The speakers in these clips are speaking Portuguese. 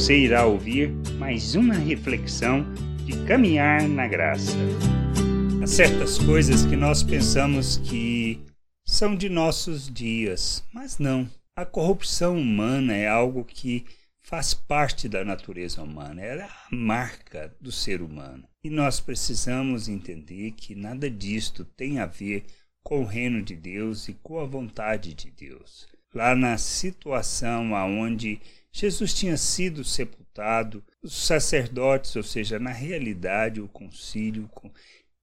Você irá ouvir mais uma reflexão de caminhar na graça. Há certas coisas que nós pensamos que são de nossos dias, mas não. A corrupção humana é algo que faz parte da natureza humana, ela é a marca do ser humano. E nós precisamos entender que nada disto tem a ver com o reino de Deus e com a vontade de Deus. Lá na situação aonde Jesus tinha sido sepultado, os sacerdotes, ou seja, na realidade o concílio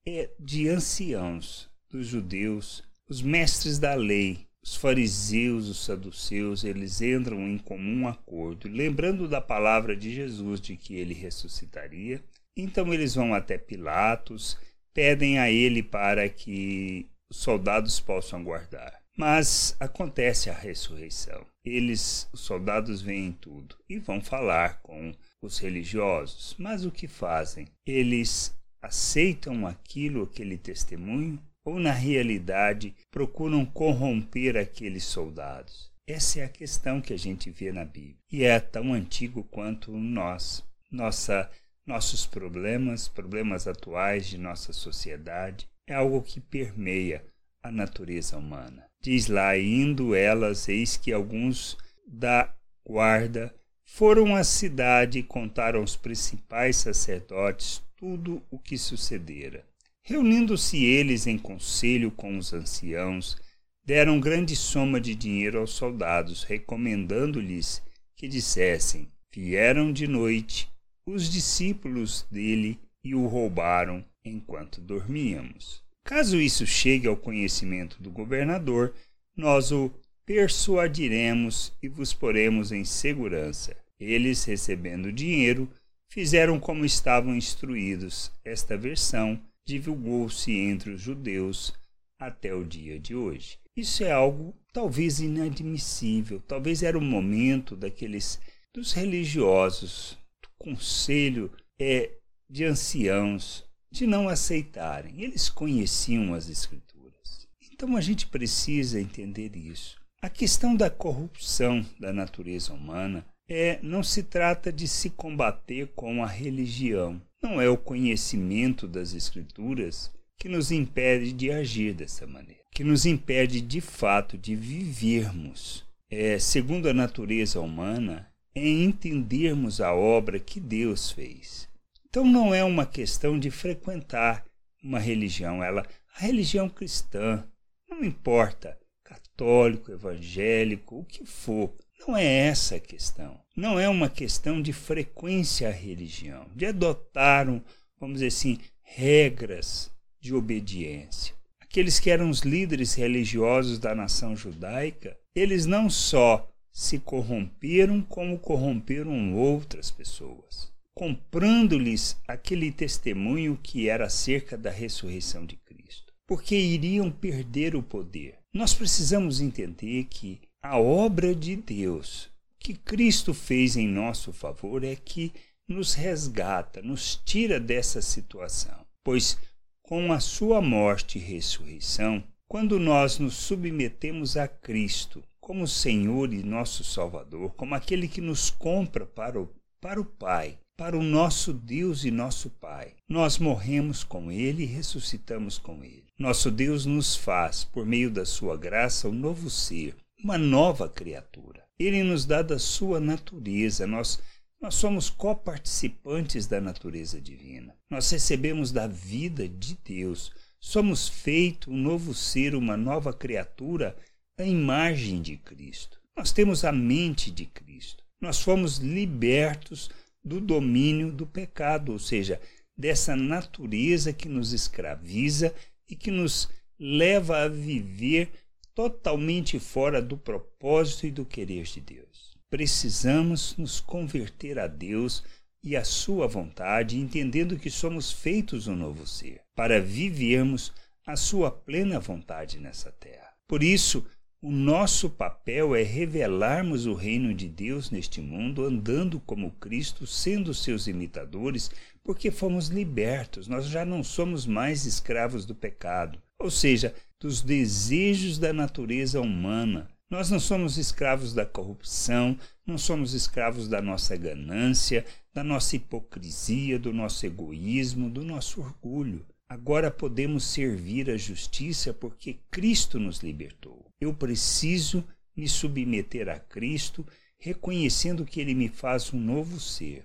é de anciãos dos judeus, os mestres da lei, os fariseus, os saduceus, eles entram em comum acordo, lembrando da palavra de Jesus de que ele ressuscitaria. Então eles vão até Pilatos, pedem a ele para que os soldados possam guardar. Mas acontece a ressurreição. Eles, os soldados, veem tudo e vão falar com os religiosos. Mas o que fazem? Eles aceitam aquilo, aquele testemunho, ou na realidade procuram corromper aqueles soldados? Essa é a questão que a gente vê na Bíblia. E é tão antigo quanto nós. Nossa, nossos problemas, problemas atuais de nossa sociedade, é algo que permeia a natureza humana. Diz lá, indo elas, eis que alguns da guarda foram à cidade e contaram aos principais sacerdotes tudo o que sucedera. Reunindo-se eles em conselho com os anciãos, deram grande soma de dinheiro aos soldados, recomendando-lhes que dissessem: Vieram de noite os discípulos dele e o roubaram enquanto dormíamos. Caso isso chegue ao conhecimento do governador, nós o persuadiremos e vos poremos em segurança. Eles, recebendo o dinheiro, fizeram como estavam instruídos. Esta versão divulgou-se entre os judeus até o dia de hoje. Isso é algo talvez inadmissível, talvez era o momento daqueles dos religiosos, do conselho é, de anciãos, de não aceitarem. Eles conheciam as escrituras. Então a gente precisa entender isso. A questão da corrupção da natureza humana é não se trata de se combater com a religião, não é o conhecimento das Escrituras que nos impede de agir dessa maneira, que nos impede de fato de vivermos, é, segundo a natureza humana, é entendermos a obra que Deus fez. Então não é uma questão de frequentar uma religião, ela a religião cristã, não importa, católico, evangélico, o que for, não é essa a questão. Não é uma questão de frequência à religião, de adotar, um, vamos dizer assim, regras de obediência. Aqueles que eram os líderes religiosos da nação judaica, eles não só se corromperam, como corromperam outras pessoas, comprando-lhes aquele testemunho que era acerca da ressurreição de Cristo, porque iriam perder o poder. Nós precisamos entender que a obra de Deus que Cristo fez em nosso favor é que nos resgata, nos tira dessa situação. Pois com a sua morte e ressurreição, quando nós nos submetemos a Cristo como Senhor e nosso Salvador, como aquele que nos compra para o, para o Pai, para o nosso Deus e nosso Pai, nós morremos com Ele e ressuscitamos com Ele. Nosso Deus nos faz, por meio da sua graça, um novo ser, uma nova criatura. Ele nos dá da sua natureza, nós, nós somos coparticipantes da natureza divina. Nós recebemos da vida de Deus. Somos feito um novo ser, uma nova criatura, a imagem de Cristo. Nós temos a mente de Cristo. Nós fomos libertos do domínio do pecado, ou seja, dessa natureza que nos escraviza e que nos leva a viver totalmente fora do propósito e do querer de Deus. Precisamos nos converter a Deus e à Sua vontade, entendendo que somos feitos um novo ser, para vivermos a Sua plena vontade nessa terra. Por isso, o nosso papel é revelarmos o reino de Deus neste mundo, andando como Cristo, sendo seus imitadores, porque fomos libertos, nós já não somos mais escravos do pecado. Ou seja, dos desejos da natureza humana, Nós não somos escravos da corrupção, não somos escravos da nossa ganância, da nossa hipocrisia, do nosso egoísmo, do nosso orgulho. Agora podemos servir a justiça porque Cristo nos libertou. Eu preciso me submeter a Cristo, reconhecendo que Ele me faz um novo ser,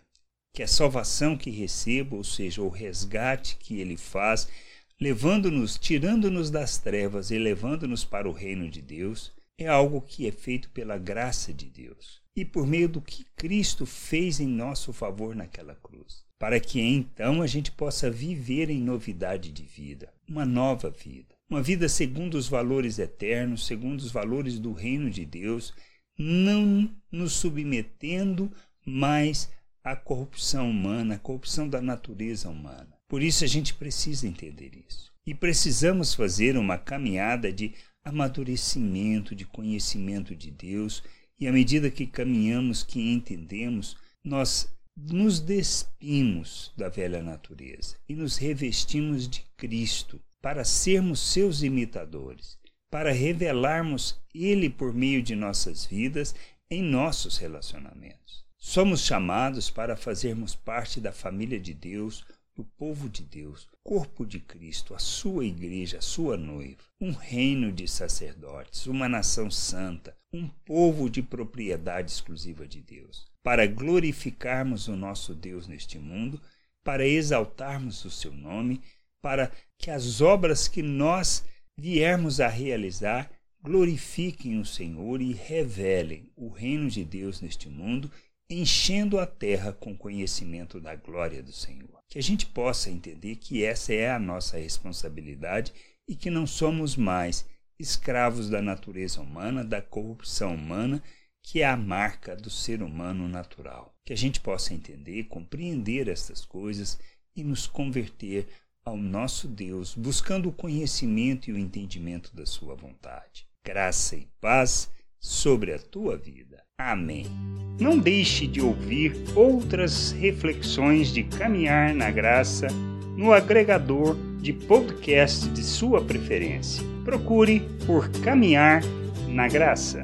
que a salvação que recebo, ou seja, o resgate que Ele faz, levando-nos, tirando-nos das trevas e levando-nos para o reino de Deus, é algo que é feito pela graça de Deus. E por meio do que Cristo fez em nosso favor naquela cruz, para que então a gente possa viver em novidade de vida, uma nova vida, uma vida segundo os valores eternos, segundo os valores do reino de Deus, não nos submetendo mais à corrupção humana, à corrupção da natureza humana. Por isso a gente precisa entender isso. E precisamos fazer uma caminhada de amadurecimento, de conhecimento de Deus, e à medida que caminhamos, que entendemos, nós nos despimos da velha natureza e nos revestimos de Cristo para sermos seus imitadores, para revelarmos Ele por meio de nossas vidas em nossos relacionamentos. Somos chamados para fazermos parte da família de Deus, do povo de Deus, corpo de Cristo, a sua igreja, a sua noiva, um reino de sacerdotes, uma nação santa, um povo de propriedade exclusiva de Deus, para glorificarmos o nosso Deus neste mundo, para exaltarmos o seu nome, para que as obras que nós viermos a realizar glorifiquem o Senhor e revelem o reino de Deus neste mundo enchendo a terra com conhecimento da glória do Senhor. Que a gente possa entender que essa é a nossa responsabilidade e que não somos mais escravos da natureza humana, da corrupção humana, que é a marca do ser humano natural. Que a gente possa entender, compreender estas coisas e nos converter ao nosso Deus, buscando o conhecimento e o entendimento da Sua vontade. Graça e paz sobre a tua vida. Amém. Não deixe de ouvir outras reflexões de caminhar na graça no agregador de podcast de sua preferência. Procure por Caminhar na Graça.